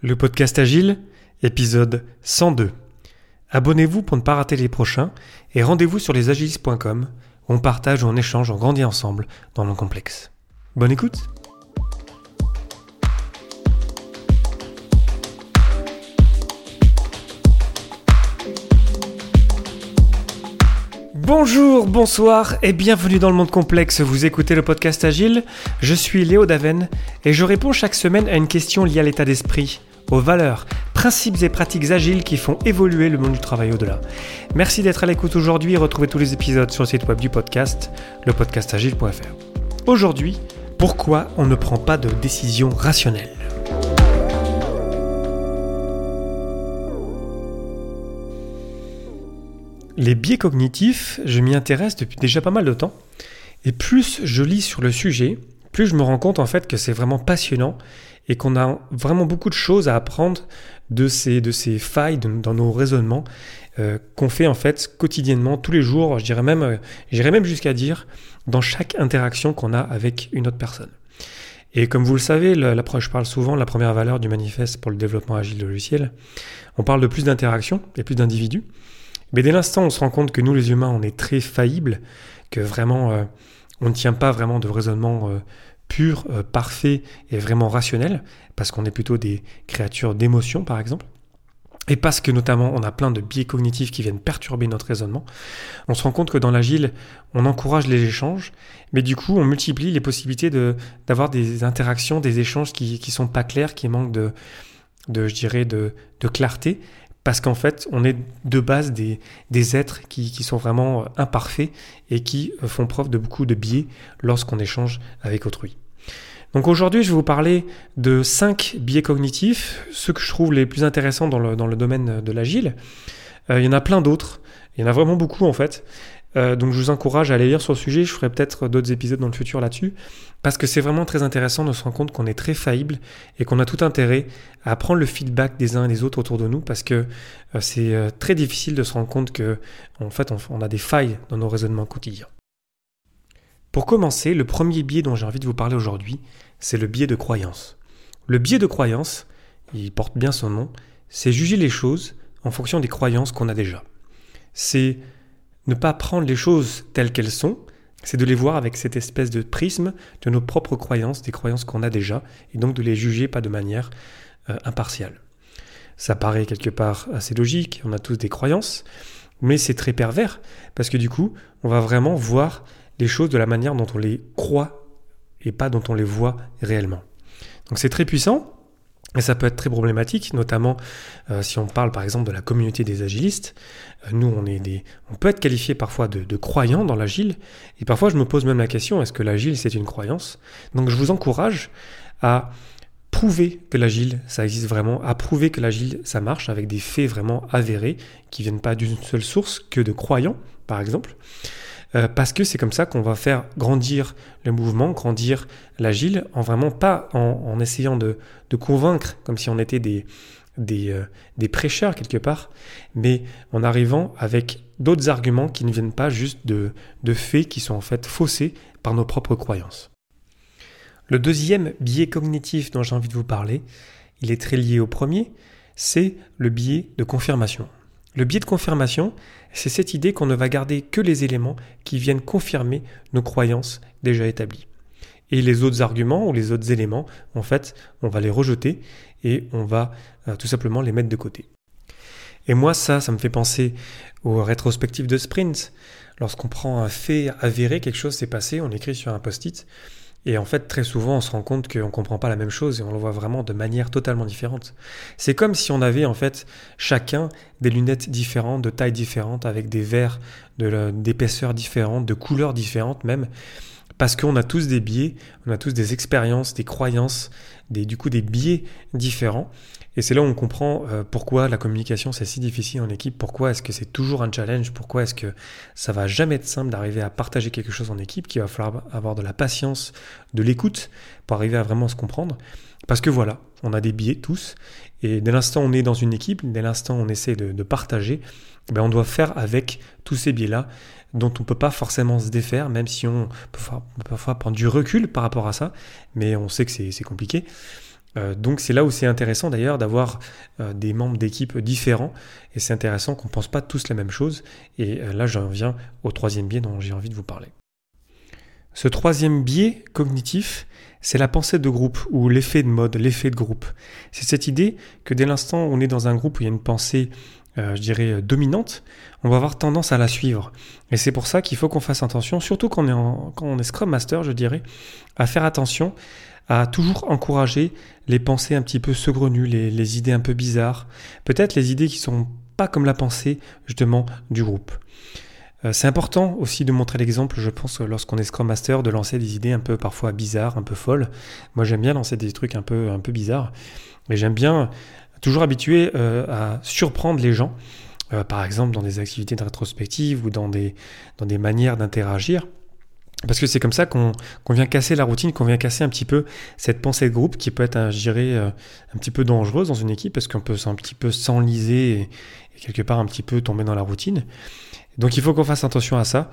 Le podcast Agile, épisode 102. Abonnez-vous pour ne pas rater les prochains et rendez-vous sur lesagilistes.com on partage, on échange, on grandit ensemble dans le complexe. Bonne écoute Bonjour, bonsoir et bienvenue dans le monde complexe. Vous écoutez le podcast Agile. Je suis Léo Daven et je réponds chaque semaine à une question liée à l'état d'esprit, aux valeurs, principes et pratiques agiles qui font évoluer le monde du travail au-delà. Merci d'être à l'écoute aujourd'hui et retrouvez tous les épisodes sur le site web du podcast, lepodcastagile.fr. Aujourd'hui, pourquoi on ne prend pas de décision rationnelle? Les biais cognitifs, je m'y intéresse depuis déjà pas mal de temps. Et plus je lis sur le sujet, plus je me rends compte en fait que c'est vraiment passionnant et qu'on a vraiment beaucoup de choses à apprendre de ces, de ces failles dans nos raisonnements euh, qu'on fait en fait quotidiennement, tous les jours, je même, euh, j'irais même jusqu'à dire dans chaque interaction qu'on a avec une autre personne. Et comme vous le savez, l'approche parle souvent la première valeur du manifeste pour le développement agile de logiciel. On parle de plus d'interactions et plus d'individus. Mais dès l'instant on se rend compte que nous, les humains, on est très faillibles, que vraiment, euh, on ne tient pas vraiment de raisonnement pur, euh, parfait et vraiment rationnel, parce qu'on est plutôt des créatures d'émotion, par exemple, et parce que notamment on a plein de biais cognitifs qui viennent perturber notre raisonnement, on se rend compte que dans l'agile, on encourage les échanges, mais du coup on multiplie les possibilités d'avoir des interactions, des échanges qui ne sont pas clairs, qui manquent de, de je dirais, de, de clarté, parce qu'en fait, on est de base des, êtres qui, sont vraiment imparfaits et qui font preuve de beaucoup de biais lorsqu'on échange avec autrui. Donc aujourd'hui, je vais vous parler de cinq biais cognitifs, ceux que je trouve les plus intéressants dans le, domaine de l'agile. Euh, il y en a plein d'autres, il y en a vraiment beaucoup en fait. Euh, donc je vous encourage à aller lire sur le sujet, je ferai peut-être d'autres épisodes dans le futur là-dessus, parce que c'est vraiment très intéressant de se rendre compte qu'on est très faillible et qu'on a tout intérêt à prendre le feedback des uns et des autres autour de nous, parce que euh, c'est euh, très difficile de se rendre compte que fait on, a des failles dans nos raisonnements quotidiens. Pour commencer, le premier biais dont j'ai envie de vous parler aujourd'hui, c'est le biais de croyance. Le biais de croyance, il porte bien son nom, c'est juger les choses en fonction des croyances qu'on a déjà. C'est ne pas prendre les choses telles qu'elles sont, c'est de les voir avec cette espèce de prisme de nos propres croyances, des croyances qu'on a déjà, et donc de les juger pas de manière euh, impartiale. Ça paraît quelque part assez logique, on a tous des croyances, mais c'est très pervers, parce que du coup, on va vraiment voir les choses de la manière dont on les croit et pas dont on les voit réellement. Donc c'est très puissant, et ça peut être très problématique, notamment euh, si on parle par exemple de la communauté des agilistes. Euh, nous, on, est des, on peut être qualifié parfois de, croyants dans l'agile. Et parfois, je me pose même la question, est-ce que l'agile, c'est une croyance? Donc, je vous encourage à prouver que l'agile, ça existe vraiment, à prouver que l'agile, ça marche avec des faits vraiment avérés, qui viennent pas d'une seule source que de croyants, par exemple. Euh, parce que c'est comme ça qu'on va faire grandir le mouvement, grandir l'agile, en vraiment pas en, essayant de, convaincre, comme si on était des, euh, des, prêcheurs quelque part, mais en arrivant avec d'autres arguments qui ne viennent pas juste de faits qui sont en fait faussés par nos propres croyances. Le deuxième biais cognitif dont j'ai envie de vous parler, il est très lié au premier, c'est le biais de confirmation. Le biais de confirmation, c'est cette idée qu'on ne va garder que les éléments qui viennent confirmer nos croyances déjà établies. Et les autres arguments ou les autres éléments, en fait, on va les rejeter et on va euh, tout simplement les mettre de côté. Et moi, ça, ça me fait penser aux rétrospectives de sprint. Lorsqu'on prend un fait avéré, quelque chose s'est passé, on écrit sur un post-it, et en fait, très souvent, on se rend compte qu'on ne comprend pas la même chose et on le voit vraiment de manière totalement différente. C'est comme si on avait en fait chacun des lunettes différentes, de taille différente, avec des verres d'épaisseur différente, de couleurs différentes même, parce qu'on a tous des biais, on a tous des expériences, des croyances, des, du coup des biais différents. Et c'est là où on comprend euh, pourquoi la communication c'est si difficile en équipe, pourquoi est-ce que c'est toujours un challenge, pourquoi est-ce que ça va jamais être simple d'arriver à partager quelque chose en équipe, qu'il va falloir avoir de la patience, de l'écoute pour arriver à vraiment se comprendre. Parce que voilà, on a des biais tous, et dès l'instant on est dans une équipe, dès l'instant on essaie de, partager, ben on doit faire avec tous ces biais-là dont on ne peut pas forcément se défaire, même si on peut parfois prendre du recul par rapport à ça, mais on sait que c'est compliqué. Euh, donc c'est là où c'est intéressant d'ailleurs d'avoir euh, des membres d'équipe différents et c'est intéressant qu'on ne pense pas tous la même chose et euh, là j'en viens au troisième biais dont j'ai envie de vous parler. Ce troisième biais cognitif, c'est la pensée de groupe ou l'effet de mode, l'effet de groupe. C'est cette idée que dès l'instant où on est dans un groupe où il y a une pensée, je dirais, dominante, on va avoir tendance à la suivre. Et c'est pour ça qu'il faut qu'on fasse attention, surtout quand on, est Scrum Master, je dirais, à faire attention à toujours encourager les pensées un petit peu saugrenues, les, idées un peu bizarres, peut-être les idées qui sont pas comme la pensée justement du groupe. Euh, c'est important aussi de montrer l'exemple, je pense, lorsqu'on est Scrum Master, de lancer des idées un peu parfois bizarres, un peu folles. Moi j'aime bien lancer des trucs un peu, un peu bizarres, mais j'aime bien toujours habituer euh, à surprendre les gens, euh, par exemple dans des activités de rétrospective ou dans des, dans des manières d'interagir. Parce que c'est comme ça qu'on vient casser la routine, qu'on vient casser un petit peu cette pensée de groupe qui peut être, je dirais, euh, un petit peu dangereuse dans une équipe parce qu'on peut un petit peu s'enliser et, quelque part un petit peu tomber dans la routine. Donc il faut qu'on fasse attention à ça,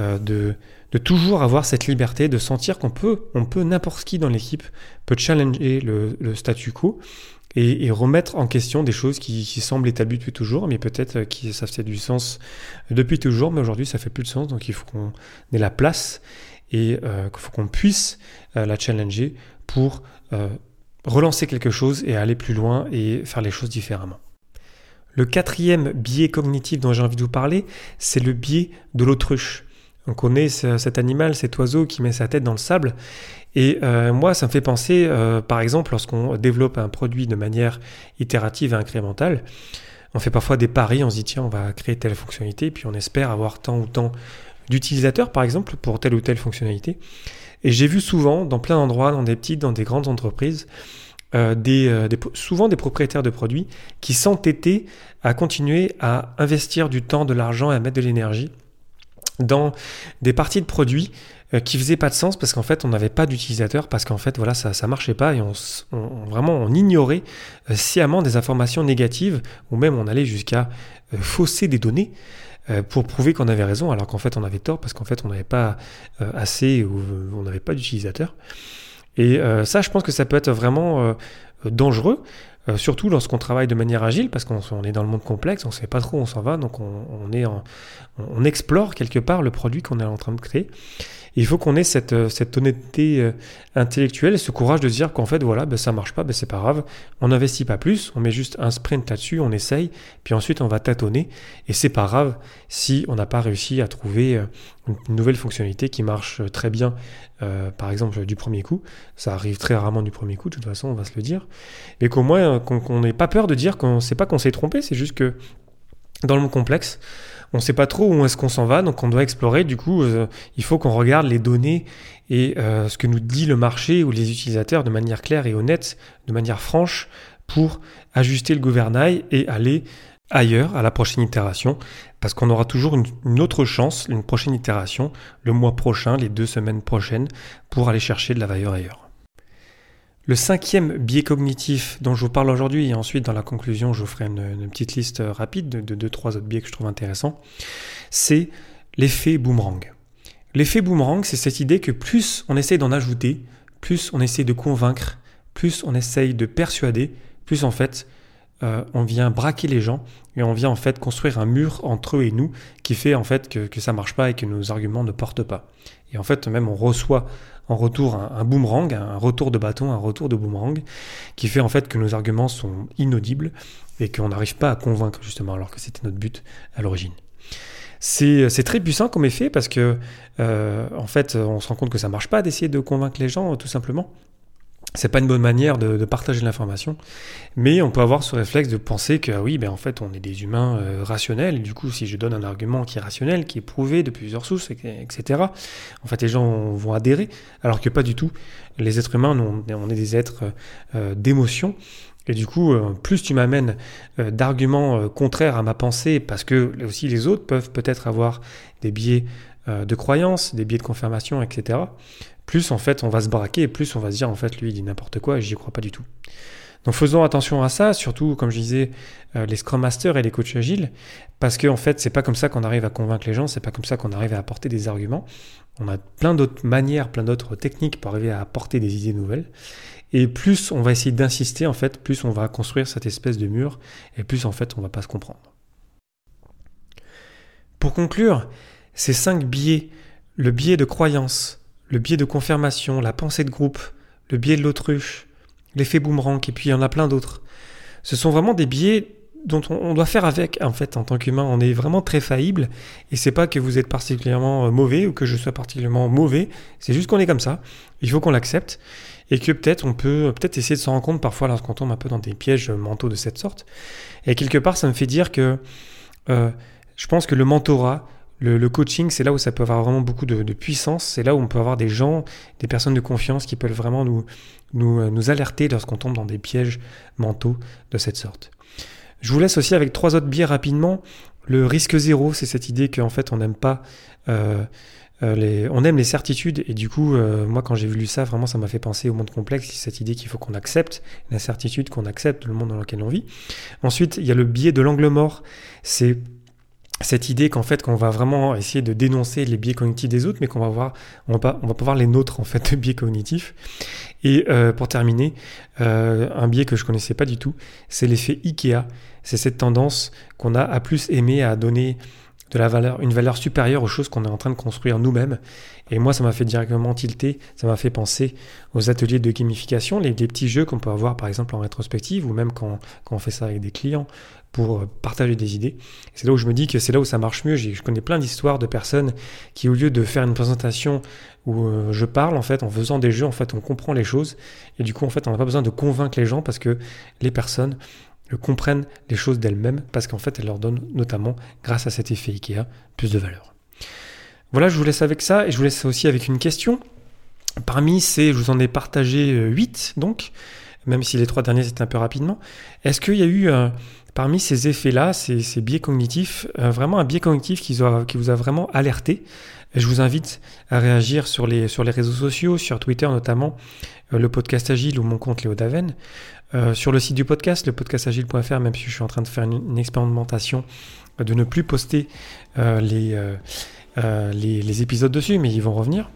euh, de, toujours avoir cette liberté, de sentir qu'on peut, on peut n'importe qui dans l'équipe peut challenger le, le statu quo et, remettre en question des choses qui, semblent établies depuis toujours, mais peut-être euh, que ça fait du sens depuis toujours, mais aujourd'hui ça fait plus de sens, donc il faut qu'on ait la place et euh, qu'il faut qu'on puisse euh, la challenger pour relancer quelque chose et aller plus loin et faire les choses différemment. Le quatrième biais cognitif dont j'ai envie de vous parler, c'est le biais de l'autruche. On connaît cet animal, cet oiseau qui met sa tête dans le sable et euh, moi, ça me fait penser, euh, par exemple, lorsqu'on développe un produit de manière itérative et incrémentale, on fait parfois des paris, on se dit tiens, on va créer telle fonctionnalité, puis on espère avoir tant ou tant d'utilisateurs, par exemple, pour telle ou telle fonctionnalité. Et j'ai vu souvent, dans plein d'endroits, dans des petites, dans des grandes entreprises, euh, souvent des propriétaires de produits qui s'entêtaient à continuer à investir du temps, de l'argent et à mettre de l'énergie dans des parties de produits euh, qui faisait pas de sens parce qu'en fait on n'avait pas d'utilisateur parce qu'en fait voilà ça ça marchait pas et on, vraiment on ignorait euh, sciemment des informations négatives ou même on allait jusqu'à euh, fausser des données pour prouver qu'on avait raison alors qu'en fait on avait tort parce qu'en fait on n'avait pas assez ou on n'avait pas d'utilisateur. Et ça je pense que ça peut être vraiment dangereux surtout lorsqu'on travaille de manière agile, parce qu'on est dans le monde complexe, on ne sait pas trop où on s'en va, donc on, explore quelque part le produit qu'on est en train de créer. Il faut qu'on ait cette, euh, honnêteté euh, intellectuelle ce courage de dire qu'en fait, voilà, ben, ça marche pas, ben, c'est pas grave, on n'investit pas plus, on met juste un sprint là-dessus, on essaye, puis ensuite on va tâtonner, et c'est pas grave si on n'a pas réussi à trouver euh, une nouvelle fonctionnalité qui marche très bien, par exemple du premier coup, ça arrive très rarement du premier coup, de toute façon, on va se le dire, mais qu'au moins qu'on n'ait pas peur de dire qu'on sait pas qu'on s'est trompé, c'est juste que dans le monde complexe, on ne sait pas trop où est-ce qu'on s'en va, donc on doit explorer. Du coup, euh, il faut qu'on regarde les données et euh, ce que nous dit le marché ou les utilisateurs de manière claire et honnête, de manière franche, pour ajuster le gouvernail et aller ailleurs à la prochaine itération, parce qu'on aura toujours une, autre chance, une prochaine itération, le mois prochain, les deux semaines prochaines, pour aller chercher de la valeur ailleurs. Le cinquième biais cognitif dont je vous parle aujourd'hui, et ensuite dans la conclusion, je vous ferai une, petite liste rapide de, deux, trois autres biais que je trouve intéressants, c'est l'effet boomerang. L'effet boomerang, c'est cette idée que plus on essaie d'en ajouter, plus on essaie de convaincre, plus on essaye de persuader, plus en fait euh, on vient braquer les gens et on vient en fait construire un mur entre eux et nous qui fait en fait que, que ça marche pas et que nos arguments ne portent pas. Et en fait même on reçoit en retour un, boomerang, un retour de bâton, un retour de boomerang, qui fait en fait que nos arguments sont inaudibles et qu'on n'arrive pas à convaincre justement, alors que c'était notre but à l'origine. C'est très puissant comme effet parce que euh, en fait on se rend compte que ça marche pas d'essayer de convaincre les gens tout simplement c'est pas une bonne manière de, partager l'information, mais on peut avoir ce réflexe de penser que ah oui, ben en fait, on est des humains euh, rationnels, et du coup, si je donne un argument qui est rationnel, qui est prouvé de plusieurs sources, etc., en fait, les gens vont adhérer, alors que pas du tout. Les êtres humains, on, est des êtres euh, d'émotion, et du coup, euh, plus tu m'amènes d'arguments contraires à ma pensée, parce que aussi les autres peuvent peut-être avoir des biais de croyance, des biais de confirmation, etc plus en fait on va se braquer plus on va se dire en fait lui il dit n'importe quoi et j'y crois pas du tout. Donc faisons attention à ça, surtout comme je disais euh, les Scrum Masters et les coachs agiles, parce que en fait c'est pas comme ça qu'on arrive à convaincre les gens, c'est pas comme ça qu'on arrive à apporter des arguments. On a plein d'autres manières, plein d'autres techniques pour arriver à apporter des idées nouvelles. Et plus on va essayer d'insister, en fait, plus on va construire cette espèce de mur, et plus en fait on va pas se comprendre. Pour conclure, ces cinq biais, le biais de croyance, le biais de confirmation, la pensée de groupe, le biais de l'autruche, l'effet boomerang, et puis il y en a plein d'autres. Ce sont vraiment des biais dont on doit faire avec en fait en tant qu'humain. On est vraiment très faillible et c'est pas que vous êtes particulièrement euh, mauvais ou que je sois particulièrement mauvais. C'est juste qu'on est comme ça. Il faut qu'on l'accepte et que peut-être on peut peut-être essayer de s'en rendre compte parfois lorsqu'on tombe un peu dans des pièges mentaux de cette sorte. Et quelque part, ça me fait dire que euh, je pense que le mentorat, le, coaching, c'est là où ça peut avoir vraiment beaucoup de, puissance. C'est là où on peut avoir des gens, des personnes de confiance qui peuvent vraiment euh, nous alerter lorsqu'on tombe dans des pièges mentaux de cette sorte. Je vous laisse aussi avec trois autres biais rapidement. Le risque zéro, c'est cette idée qu'en fait on n'aime pas euh, euh, les, on aime les certitudes et du coup, moi quand j'ai vu ça, vraiment ça m'a fait penser au monde complexe, cette idée qu'il faut qu'on accepte la certitude, qu'on accepte le monde dans lequel on vit. Ensuite, il y a le biais de l'angle mort, c'est cette idée qu'en fait qu'on va vraiment essayer de dénoncer les biais cognitifs des autres, mais qu'on va voir, on va pas, on va pas voir les nôtres en fait de biais cognitifs. Et euh, pour terminer, euh, un biais que je connaissais pas du tout, c'est l'effet Ikea. C'est cette tendance qu'on a à plus aimer à donner de la valeur, une valeur supérieure aux choses qu'on est en train de construire nous-mêmes. Et moi, ça m'a fait directement tilter, ça m'a fait penser aux ateliers de gamification, les, petits jeux qu'on peut avoir par exemple en rétrospective, ou même quand, quand on fait ça avec des clients, pour euh, partager des idées. C'est là où je me dis que c'est là où ça marche mieux. Je connais plein d'histoires de personnes qui, au lieu de faire une présentation où euh, je parle, en fait, en faisant des jeux, en fait, on comprend les choses. Et du coup, en fait, on n'a pas besoin de convaincre les gens parce que les personnes comprennent les choses d'elles-mêmes parce qu'en fait, elles leur donnent notamment, grâce à cet effet IKEA, plus de valeur. Voilà, je vous laisse avec ça et je vous laisse aussi avec une question. Parmi ces, je vous en ai partagé 8 euh, donc, même si les trois derniers c'était un peu rapidement. Est-ce qu'il y a eu parmi ces effets-là, ces, biais cognitifs, euh, vraiment un biais cognitif qui, vous a vraiment alerté? Je vous invite à réagir sur les, réseaux sociaux, sur Twitter notamment, euh, le podcast Agile ou mon compte Léo Daven. Euh, sur le site du podcast, le podcastagile.fr, même si je suis en train de faire une, expérimentation de ne plus poster les, les, épisodes dessus, mais ils vont revenir.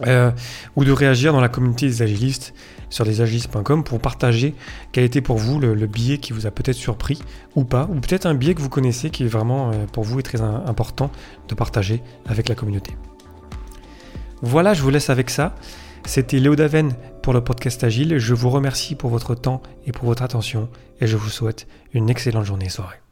Ou de réagir dans la communauté des agilistes sur lesagilistes.com pour partager quel était pour vous le, biais qui vous a peut-être surpris ou pas, ou peut-être un biais que vous connaissez qui est vraiment euh, pour vous est très important de partager avec la communauté. Voilà, je vous laisse avec ça. C'était Léo Daven pour le podcast Agile. Je vous remercie pour votre temps et pour votre attention et je vous souhaite une excellente journée et soirée.